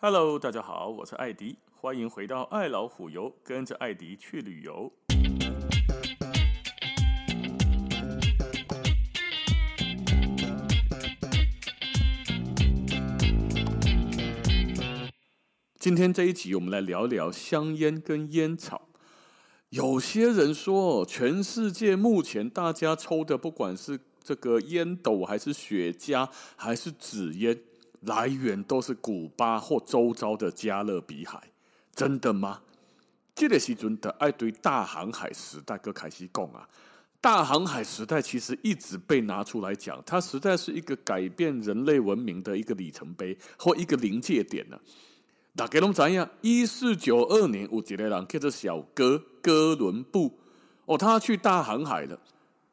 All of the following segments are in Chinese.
Hello，大家好，我是艾迪，欢迎回到爱老虎游，跟着艾迪去旅游。今天这一集，我们来聊聊香烟跟烟草。有些人说，全世界目前大家抽的，不管是这个烟斗，还是雪茄，还是纸烟。来源都是古巴或周遭的加勒比海，真的吗？这个时阵的爱对大航海时代个开始讲啊，大航海时代其实一直被拿出来讲，它实在是一个改变人类文明的一个里程碑或一个临界点呢、啊。大家拢知样？一四九二年有一个人叫做小哥哥伦布哦，他去大航海了。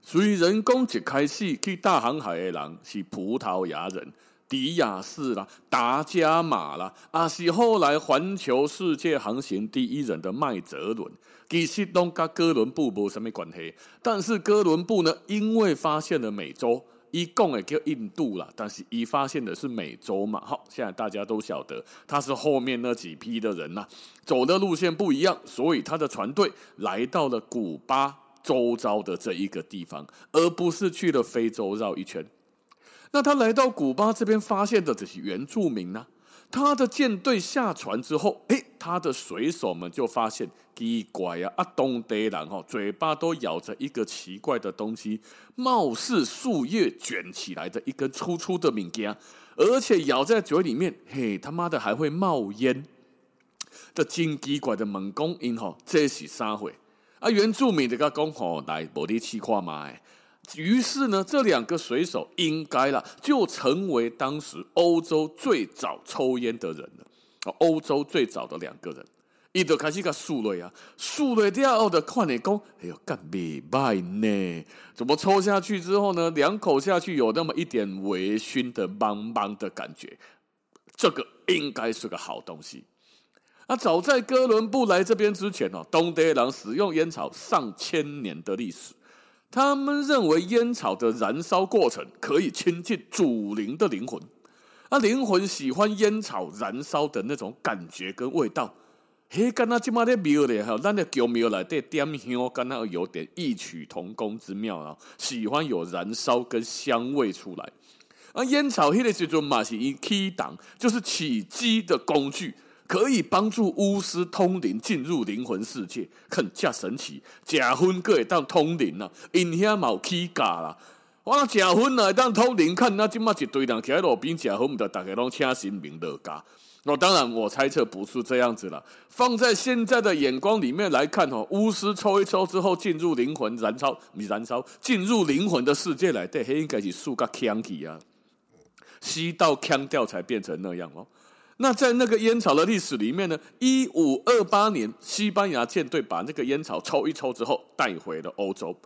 虽然讲一开始去大航海的人是葡萄牙人。迪亚士啦，达伽马啦，啊是后来环球世界航行第一人的麦哲伦，其实都跟哥伦布没什么关系。但是哥伦布呢，因为发现了美洲，一共也叫印度啦，但是一发现的是美洲嘛。好，现在大家都晓得，他是后面那几批的人呐，走的路线不一样，所以他的船队来到了古巴周遭的这一个地方，而不是去了非洲绕一圈。那他来到古巴这边，发现的这些原住民呢？他的舰队下船之后，诶，他的水手们就发现奇怪呀，啊，东德人哈，嘴巴都咬着一个奇怪的东西，貌似树叶卷起来的一根粗粗的物件，而且咬在嘴里面，嘿，他妈的还会冒烟。这真奇怪的猛攻音哈，这是啥会？啊，原住民的个讲吼，来，无你试看嘛。于是呢，这两个水手应该了，就成为当时欧洲最早抽烟的人了。欧洲最早的两个人，一就开始个数落啊，数落掉后的看你讲，哎呦，干没败呢？怎么抽下去之后呢？两口下去有那么一点微醺的茫茫的感觉，这个应该是个好东西。啊，早在哥伦布来这边之前哦，东德人使用烟草上千年的历史。他们认为烟草的燃烧过程可以亲近祖灵的灵魂，啊，灵魂喜欢烟草燃烧的那种感觉跟味道。嘿，跟他今嘛的庙里哈，咱的庙来的点香，跟他有点异曲同工之妙啊，喜欢有燃烧跟香味出来。啊，烟草迄个时阵嘛是以起档，就是起机的工具。可以帮助巫师通灵进入灵魂世界，很加神奇。假婚可以当通灵啊，因遐冇起价啦。我假婚来当通灵，看那今嘛一堆人徛在路边假婚，的大家拢请神明落价。那当然，我猜测不是这样子了。放在现在的眼光里面来看，哦，巫师抽一抽之后进入灵魂燃烧，你燃烧进入灵魂的世界来，对，应该是树个腔体啊，吸到腔调才变成那样哦。那在那个烟草的历史里面呢，一五二八年，西班牙舰队把那个烟草抽一抽之后带回了欧洲。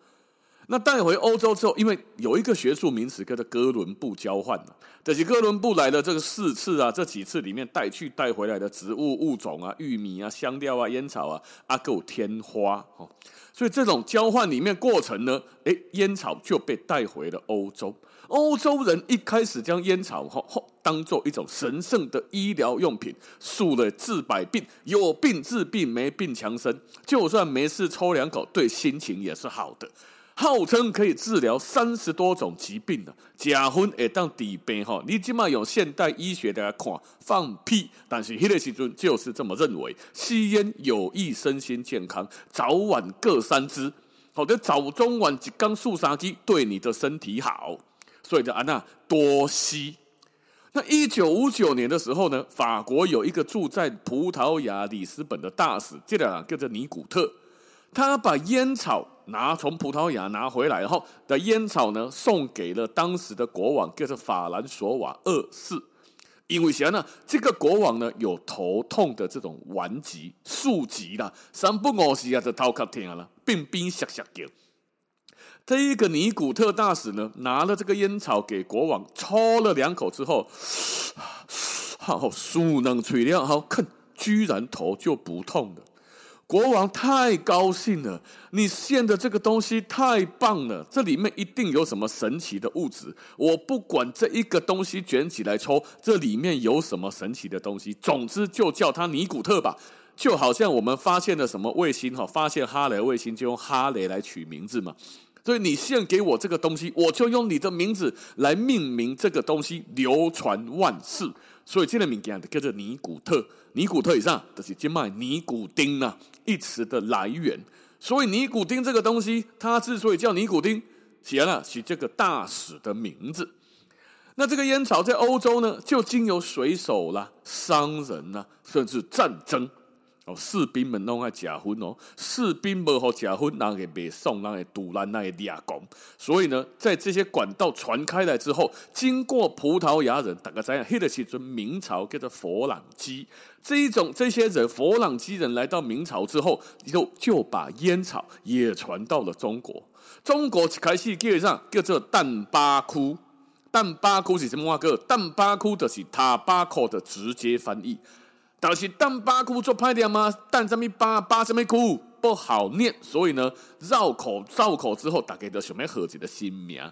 那带回欧洲之后，因为有一个学术名词叫做哥伦布交换，就是哥伦布来的这个四次啊，这几次里面带去带回来的植物物种啊，玉米啊、香料啊、烟草啊，阿够天花哦。所以这种交换里面过程呢，诶，烟草就被带回了欧洲。欧洲人一开始将烟草吼吼当做一种神圣的医疗用品，数了治百病，有病治病，没病强身，就算没事抽两口，对心情也是好的。号称可以治疗三十多种疾病的假婚也当底病哈，你起码用现代医学来看放屁，但是迄个时阵就是这么认为，吸烟有益身心健康，早晚各三支，好的早中晚一缸数三支，对你的身体好。所以的安娜多吸。那一九五九年的时候呢，法国有一个住在葡萄牙里斯本的大使，这两个叫做尼古特，他把烟草拿从葡萄牙拿回来，然后的烟草呢送给了当时的国王，叫做法兰索瓦二世。因为啥呢？这个国王呢有头痛的这种顽疾、痼疾啦，三不五时啊就头壳痛了，病病吓吓叫。这一个尼古特大使呢，拿了这个烟草给国王抽了两口之后，好，舒能垂亮，好看，居然头就不痛了。国王太高兴了，你献的这个东西太棒了，这里面一定有什么神奇的物质。我不管这一个东西卷起来抽，这里面有什么神奇的东西，总之就叫它尼古特吧。就好像我们发现了什么卫星哈，发现哈雷卫星就用哈雷来取名字嘛。所以你献给我这个东西，我就用你的名字来命名这个东西，流传万世。所以这个名字叫做尼古特。尼古特以上就是今卖尼古丁呐一词的来源，所以尼古丁这个东西，它之所以叫尼古丁，写了是这个大使的名字。那这个烟草在欧洲呢，就经由水手啦、商人呐，甚至战争。哦士兵们拢爱假婚哦，士兵无好假婚，那个被送，那个堵拦，那个抓狂。所以呢，在这些管道传开来之后，经过葡萄牙人，大家知影，迄个时阵明朝叫做佛朗机，这一种这些人，佛朗机人来到明朝之后，就就把烟草也传到了中国。中国一开始基本上叫做淡巴窟，淡巴窟是什么话？个淡巴窟就是塔巴库的直接翻译。但是淡巴窟做派点吗？蛋什么巴巴什么窟不好念，所以呢，绕口绕口之后，大概都想要合自己的新名。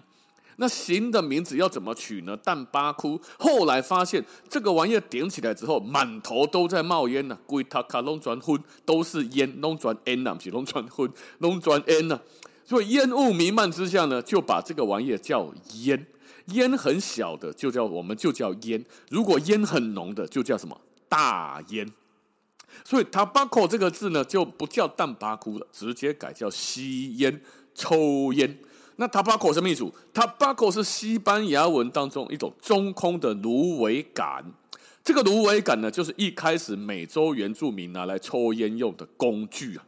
那新的名字要怎么取呢？淡巴窟后来发现这个玩意儿点起来之后，满头都在冒烟呐，规塔卡拢转昏，都是烟，拢转烟呐，不是拢转昏，拢转烟呐。所以烟雾弥漫之下呢，就把这个玩意儿叫烟。烟很小的就叫我们就叫烟，如果烟很浓的就叫什么？大烟，所以 tobacco 这个字呢，就不叫淡巴窟了，直接改叫吸烟、抽烟。那 tobacco 什么意思？tobacco 是西班牙文当中一种中空的芦苇杆。这个芦苇杆呢，就是一开始美洲原住民拿来抽烟用的工具啊。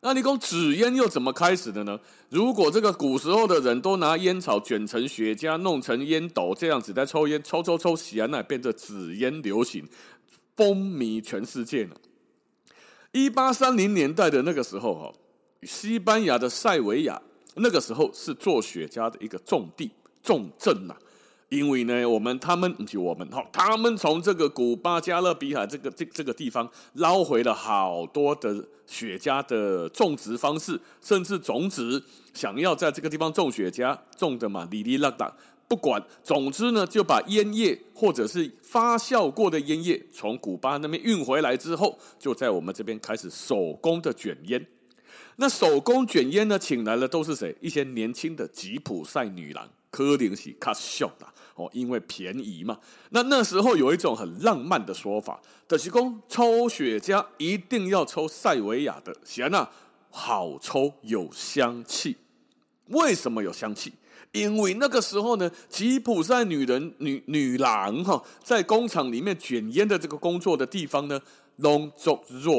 那你讲纸烟又怎么开始的呢？如果这个古时候的人都拿烟草卷成雪茄，弄成烟斗这样子在抽烟，抽抽抽，喜啊，那变成纸烟流行。风靡全世界呢。一八三零年代的那个时候，哈，西班牙的塞维亚那个时候是做雪茄的一个重地重镇呐。因为呢，我们他们不是我们哈，他们从这个古巴加勒比海这个这这个地方捞回了好多的雪茄的种植方式，甚至种子，想要在这个地方种雪茄，种的嘛，哩哩啦啦。不管，总之呢，就把烟叶或者是发酵过的烟叶从古巴那边运回来之后，就在我们这边开始手工的卷烟。那手工卷烟呢，请来的都是谁？一些年轻的吉普赛女郎，可能是卡秀的哦，因为便宜嘛。那那时候有一种很浪漫的说法，就是说抽雪茄一定要抽塞维亚的，显然好抽有香气。为什么有香气？因为那个时候呢，吉普赛女人、女女郎哈，在工厂里面卷烟的这个工作的地方呢，拢足热，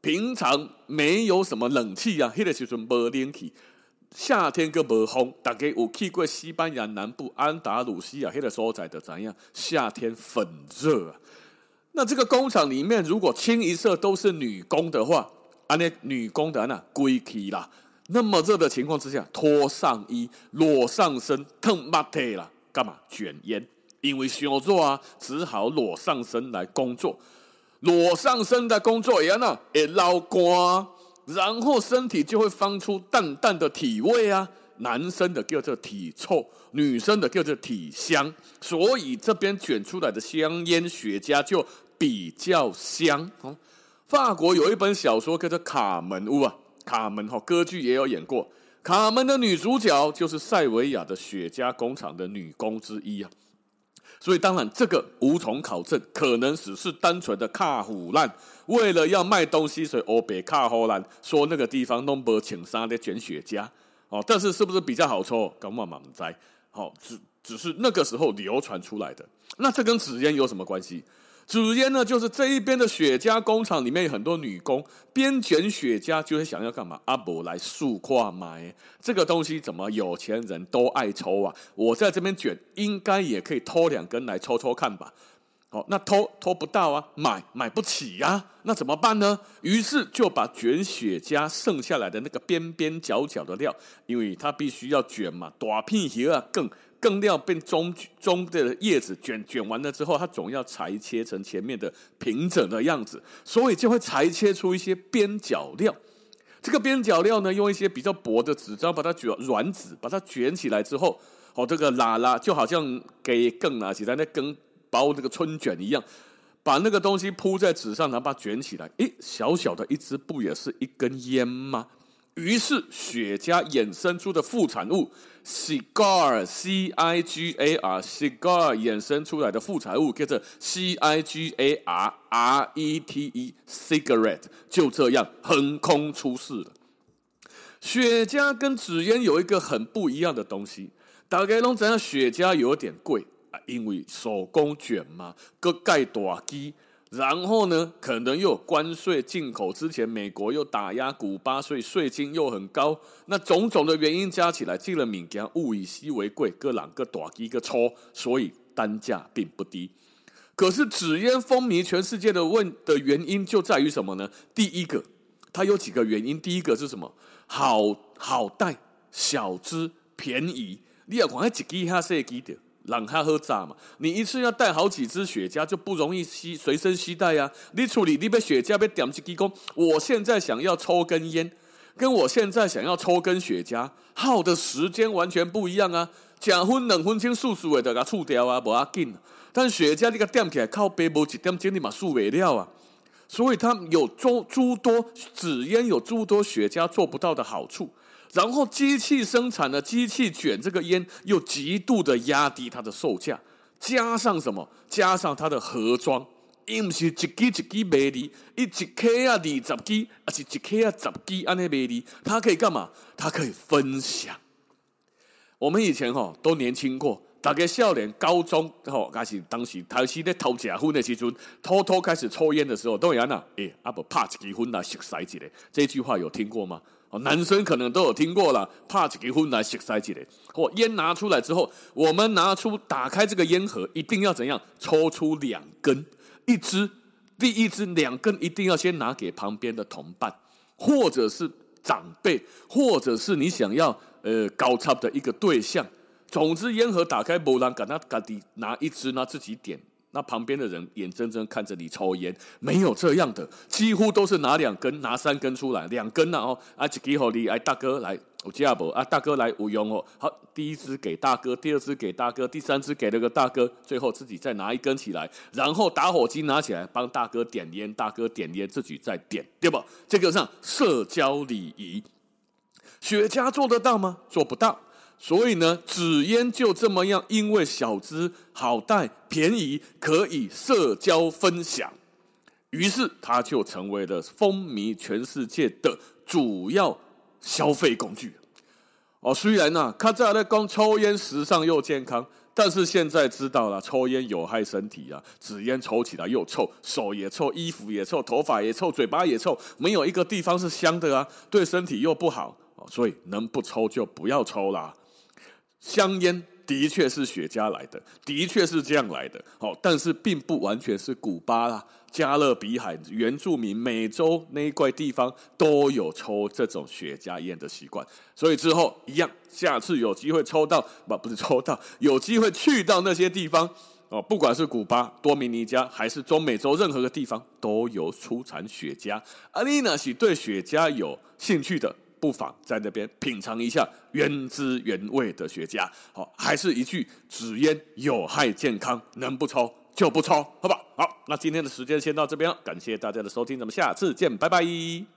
平常没有什么冷气啊，那个时阵没冷气，夏天个没风，大家有去过西班牙南部安达鲁西亚那个所在的怎样？夏天很热啊。那这个工厂里面如果清一色都是女工的话，啊，那女工的那归去啦。那么热的情况之下，脱上衣、裸上身，烫马腿了，干嘛卷烟？因为太热啊，只好裸上身来工作。裸上身的工作，也呢会流汗，然后身体就会放出淡淡的体味啊。男生的叫做体臭，女生的叫做体香，所以这边卷出来的香烟雪茄就比较香。法国有一本小说叫做《卡门屋》啊。卡门哈歌剧也有演过，卡门的女主角就是塞维亚的雪茄工厂的女工之一啊，所以当然这个无从考证，可能只是单纯的卡唬烂，为了要卖东西，所以欧北卡唬烂说那个地方弄不请沙的卷雪茄。哦，但是是不是比较好抽？干嘛嘛不知，好只只是那个时候流传出来的，那这跟纸烟有什么关系？主烟呢，就是这一边的雪茄工厂里面有很多女工，边卷雪茄就会想要干嘛？阿伯来数跨买这个东西，怎么有钱人都爱抽啊？我在这边卷，应该也可以偷两根来抽抽看吧？好，那偷偷不到啊，买买不起呀，啊，那怎么办呢？于是就把卷雪茄剩下来的那个边边角角的料，因为它必须要卷嘛，大片叶啊更。羹料变中中的叶子卷卷完了之后，它总要裁切成前面的平整的样子，所以就会裁切出一些边角料。这个边角料呢，用一些比较薄的纸张把它卷软纸，把它卷起来之后，哦，这个拉拉就好像给羹拿起来那羹包那个春卷一样，把那个东西铺在纸上，然后把它卷起来。诶，小小的一支，不也是一根烟吗？于是雪茄衍生出的副产物 cigar，c i g a r，cigar 衍生出来的副产物叫做 c i g a r r e t e，cigarette 就这样横空出世了。雪茄跟纸烟有一个很不一样的东西，大概拢知道雪茄有点贵啊，因为手工卷嘛，个盖大机。然后呢，可能又有关税进口，之前美国又打压古巴，所以税金又很高。那种种的原因加起来，进了敏感物以稀为贵，各两个短一个抽，所以单价并不低。可是纸烟风靡全世界的问的原因就在于什么呢？第一个，它有几个原因。第一个是什么？好好带，小支，便宜。你要看一支哈设计的。让它喝炸嘛？你一次要带好几支雪茄，就不容易吸随身携带呀、啊。你处理你被雪茄被点几支公，我现在想要抽根烟，跟我现在想要抽根雪茄，耗的时间完全不一样啊。假分两分钟速速的给它触掉啊，不要紧。但雪茄你个点起来靠背部一点钟你嘛速未了啊。所以它有诸诸多纸烟有诸多雪茄做不到的好处。然后机器生产的机器卷这个烟，又极度的压低它的售价，加上什么？加上它的盒装，因为是一支一支卖的，一一克啊二十支，而且一克啊十支安尼卖的，它可以干嘛？它可以分享。我们以前哈都年轻过，大概少年高中哈，开始当时开始在偷吃荤的时阵，偷偷开始抽烟的时候，都有人呐，哎，阿不怕一支烟来熟塞一个，这句话有听过吗？男生可能都有听过了，怕结婚来熄塞起来。或烟拿出来之后，我们拿出打开这个烟盒，一定要怎样？抽出两根，一支，第一支两根一定要先拿给旁边的同伴，或者是长辈，或者是你想要呃高差的一个对象。总之，烟盒打开，不然赶他赶紧拿一支，拿自己点。那旁边的人眼睁睁看着你抽烟，没有这样的，几乎都是拿两根、拿三根出来，两根呐哦，啊，一支好你，哎，大哥来，我接不啊，大哥来我用哦，好，第一支给大哥，第二支给大哥，第三支给了个大哥，最后自己再拿一根起来，然后打火机拿起来帮大哥点烟，大哥点烟自己再点，对不？这个上社交礼仪，雪茄做得到吗？做不到。所以呢，纸烟就这么样，因为小支好带、便宜，可以社交分享，于是它就成为了风靡全世界的主要消费工具。哦，虽然呢、啊，卡在在讲抽烟时尚又健康，但是现在知道了，抽烟有害身体啊，纸烟抽起来又臭，手也臭，衣服也臭，头发也臭，嘴巴也臭，没有一个地方是香的啊，对身体又不好。所以能不抽就不要抽啦。香烟的确是雪茄来的，的确是这样来的。好，但是并不完全是古巴啦、加勒比海、原住民、美洲那一块地方都有抽这种雪茄烟的习惯。所以之后一样，下次有机会抽到，不不是抽到，有机会去到那些地方哦，不管是古巴、多米尼加还是中美洲任何个地方，都有出产雪茄。阿丽娜是对雪茄有兴趣的。不妨在那边品尝一下原汁原味的雪茄。好，还是一句，纸烟有害健康，能不抽就不抽，好吧？好，那今天的时间先到这边了，感谢大家的收听，咱们下次见，拜拜。